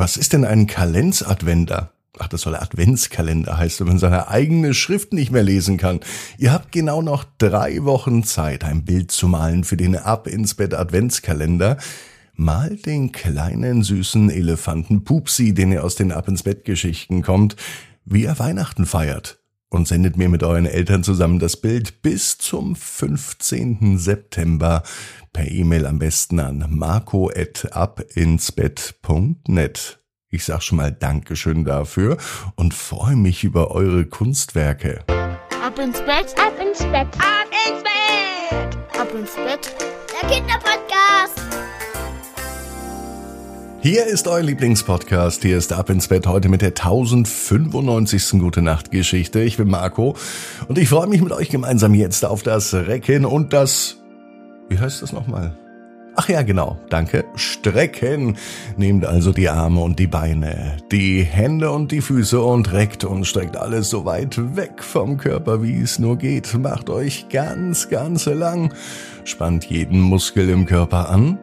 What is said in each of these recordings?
Was ist denn ein Kalenzadventer? Ach, das soll Adventskalender heißt, wenn man seine eigene Schrift nicht mehr lesen kann. Ihr habt genau noch drei Wochen Zeit, ein Bild zu malen für den Ab ins Bett Adventskalender. Malt den kleinen süßen Elefanten Pupsi, den ihr aus den Ab ins Bett Geschichten kommt, wie er Weihnachten feiert. Und sendet mir mit euren Eltern zusammen das Bild bis zum 15. September per E-Mail am besten an marco.abinsbett.net. Ich sag schon mal Dankeschön dafür und freue mich über eure Kunstwerke. Ab ins Bett, ab ins Bett, ab ins Bett, ab ins Bett, der Kinderpodcast. Hier ist euer Lieblingspodcast. Hier ist Ab ins Bett heute mit der 1095. Gute Nacht Geschichte. Ich bin Marco und ich freue mich mit euch gemeinsam jetzt auf das Recken und das, wie heißt das nochmal? Ach ja, genau, danke. Strecken. Nehmt also die Arme und die Beine, die Hände und die Füße und reckt und streckt alles so weit weg vom Körper, wie es nur geht. Macht euch ganz, ganz lang. Spannt jeden Muskel im Körper an.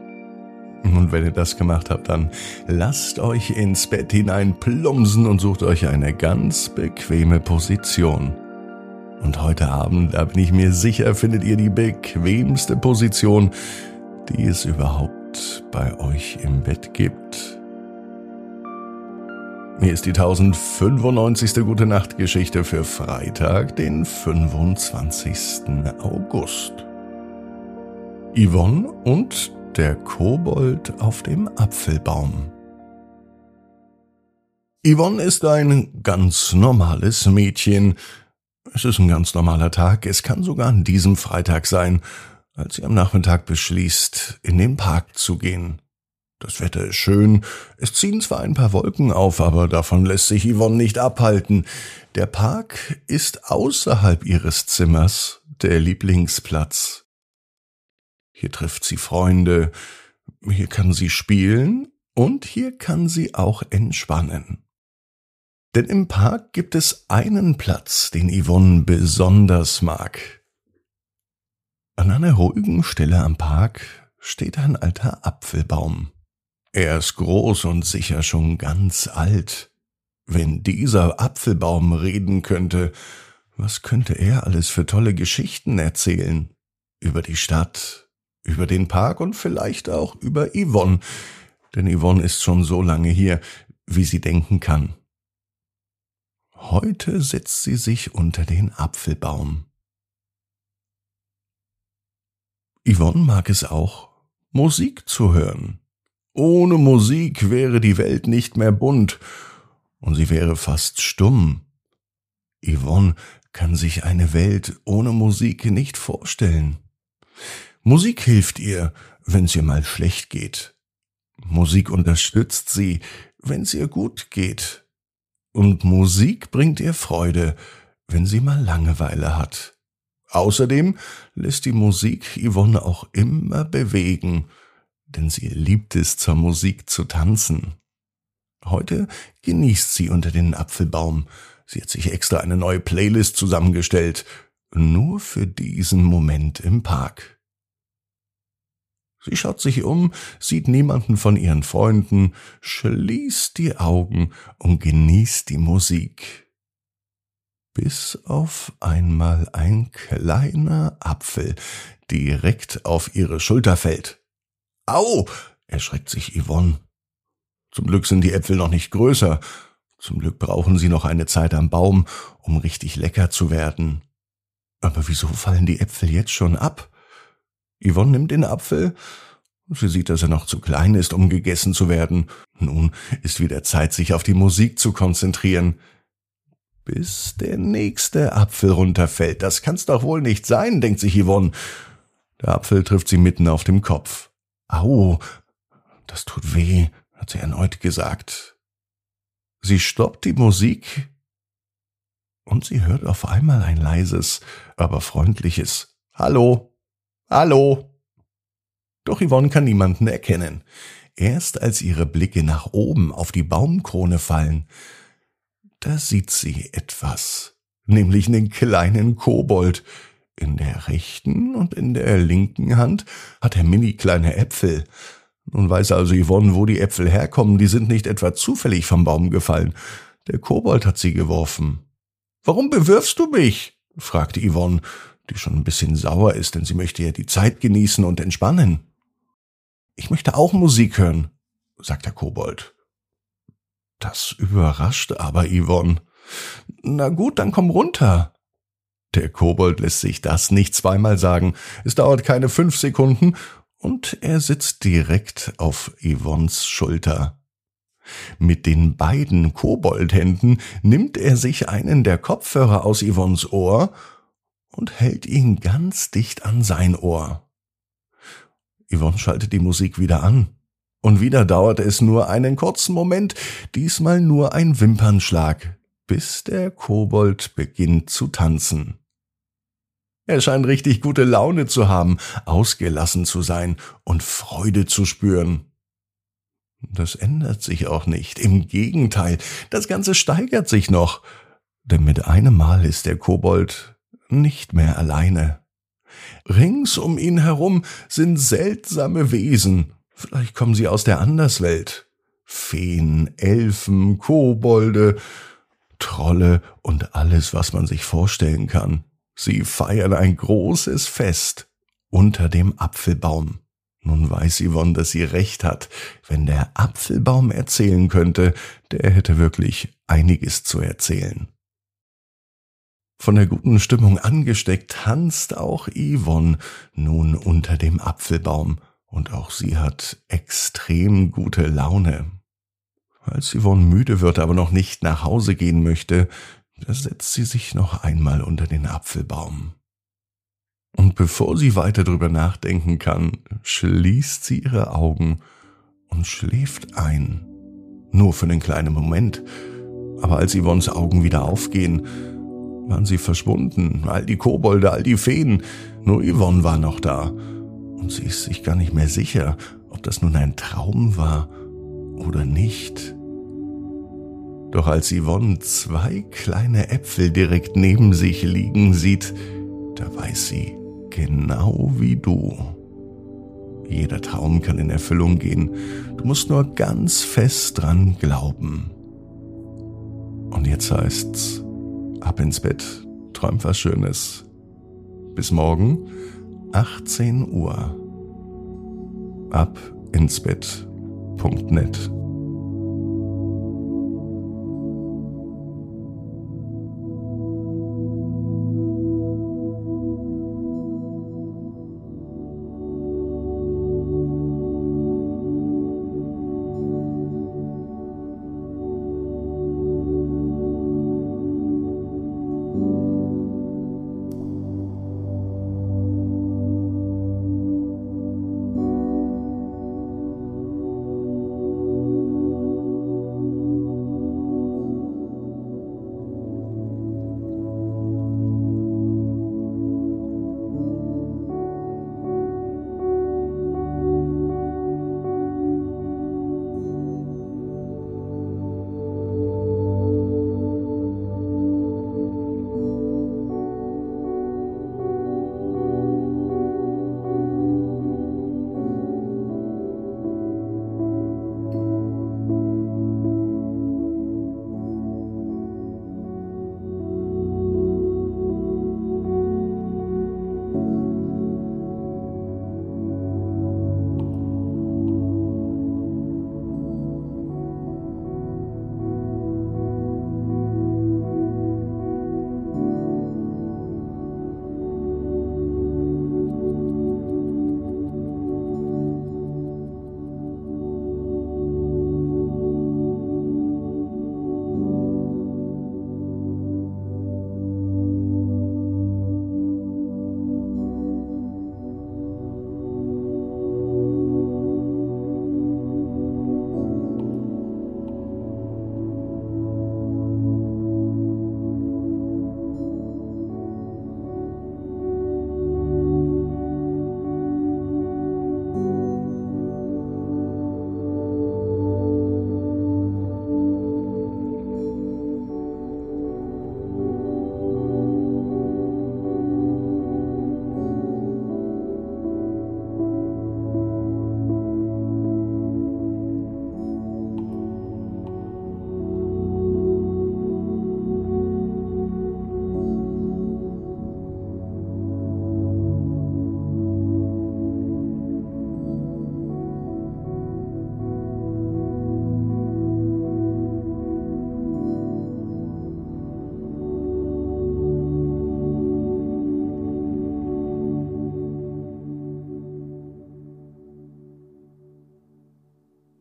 Und wenn ihr das gemacht habt, dann lasst euch ins Bett hinein plumpsen und sucht euch eine ganz bequeme Position. Und heute Abend, da bin ich mir sicher, findet ihr die bequemste Position, die es überhaupt bei euch im Bett gibt. Hier ist die 1095. Gute Nacht Geschichte für Freitag, den 25. August. Yvonne und der Kobold auf dem Apfelbaum. Yvonne ist ein ganz normales Mädchen. Es ist ein ganz normaler Tag. Es kann sogar an diesem Freitag sein als sie am Nachmittag beschließt, in den Park zu gehen. Das Wetter ist schön, es ziehen zwar ein paar Wolken auf, aber davon lässt sich Yvonne nicht abhalten. Der Park ist außerhalb ihres Zimmers der Lieblingsplatz. Hier trifft sie Freunde, hier kann sie spielen und hier kann sie auch entspannen. Denn im Park gibt es einen Platz, den Yvonne besonders mag. An einer ruhigen Stelle am Park steht ein alter Apfelbaum. Er ist groß und sicher schon ganz alt. Wenn dieser Apfelbaum reden könnte, was könnte er alles für tolle Geschichten erzählen? Über die Stadt, über den Park und vielleicht auch über Yvonne, denn Yvonne ist schon so lange hier, wie sie denken kann. Heute setzt sie sich unter den Apfelbaum. Yvonne mag es auch, Musik zu hören. Ohne Musik wäre die Welt nicht mehr bunt und sie wäre fast stumm. Yvonne kann sich eine Welt ohne Musik nicht vorstellen. Musik hilft ihr, wenn es ihr mal schlecht geht. Musik unterstützt sie, wenn es ihr gut geht. Und Musik bringt ihr Freude, wenn sie mal Langeweile hat. Außerdem lässt die Musik Yvonne auch immer bewegen, denn sie liebt es, zur Musik zu tanzen. Heute genießt sie unter den Apfelbaum. Sie hat sich extra eine neue Playlist zusammengestellt, nur für diesen Moment im Park. Sie schaut sich um, sieht niemanden von ihren Freunden, schließt die Augen und genießt die Musik bis auf einmal ein kleiner Apfel direkt auf ihre Schulter fällt. Au! erschreckt sich Yvonne. Zum Glück sind die Äpfel noch nicht größer. Zum Glück brauchen sie noch eine Zeit am Baum, um richtig lecker zu werden. Aber wieso fallen die Äpfel jetzt schon ab? Yvonne nimmt den Apfel. Sie sieht, dass er noch zu klein ist, um gegessen zu werden. Nun ist wieder Zeit, sich auf die Musik zu konzentrieren bis der nächste Apfel runterfällt. Das kann's doch wohl nicht sein, denkt sich Yvonne. Der Apfel trifft sie mitten auf dem Kopf. Au, das tut weh, hat sie erneut gesagt. Sie stoppt die Musik und sie hört auf einmal ein leises, aber freundliches Hallo, Hallo. Doch Yvonne kann niemanden erkennen. Erst als ihre Blicke nach oben auf die Baumkrone fallen, da sieht sie etwas, nämlich einen kleinen Kobold. In der rechten und in der linken Hand hat er mini kleine Äpfel. Nun weiß also Yvonne, wo die Äpfel herkommen, die sind nicht etwa zufällig vom Baum gefallen. Der Kobold hat sie geworfen. Warum bewirfst du mich? fragte Yvonne, die schon ein bisschen sauer ist, denn sie möchte ja die Zeit genießen und entspannen. Ich möchte auch Musik hören, sagt der Kobold. Das überrascht aber Yvonne. Na gut, dann komm runter. Der Kobold lässt sich das nicht zweimal sagen. Es dauert keine fünf Sekunden und er sitzt direkt auf Yvonnes Schulter. Mit den beiden Koboldhänden nimmt er sich einen der Kopfhörer aus Yvonnes Ohr und hält ihn ganz dicht an sein Ohr. Yvonne schaltet die Musik wieder an. Und wieder dauert es nur einen kurzen Moment, diesmal nur ein Wimpernschlag, bis der Kobold beginnt zu tanzen. Er scheint richtig gute Laune zu haben, ausgelassen zu sein und Freude zu spüren. Das ändert sich auch nicht. Im Gegenteil, das Ganze steigert sich noch. Denn mit einem Mal ist der Kobold nicht mehr alleine. Rings um ihn herum sind seltsame Wesen. Vielleicht kommen sie aus der Anderswelt. Feen, Elfen, Kobolde, Trolle und alles, was man sich vorstellen kann. Sie feiern ein großes Fest unter dem Apfelbaum. Nun weiß Yvonne, dass sie recht hat. Wenn der Apfelbaum erzählen könnte, der hätte wirklich einiges zu erzählen. Von der guten Stimmung angesteckt tanzt auch Yvonne nun unter dem Apfelbaum, und auch sie hat extrem gute Laune. Als Yvonne müde wird, aber noch nicht nach Hause gehen möchte, da setzt sie sich noch einmal unter den Apfelbaum. Und bevor sie weiter drüber nachdenken kann, schließt sie ihre Augen und schläft ein. Nur für einen kleinen Moment. Aber als Yvonnes Augen wieder aufgehen, waren sie verschwunden. All die Kobolde, all die Feen. Nur Yvonne war noch da. Und sie ist sich gar nicht mehr sicher, ob das nun ein Traum war oder nicht. Doch als Yvonne zwei kleine Äpfel direkt neben sich liegen sieht, da weiß sie, genau wie du. Jeder Traum kann in Erfüllung gehen. Du musst nur ganz fest dran glauben. Und jetzt heißt's, ab ins Bett, träum was Schönes. Bis morgen, 18 Uhr. Ab ins Bett.net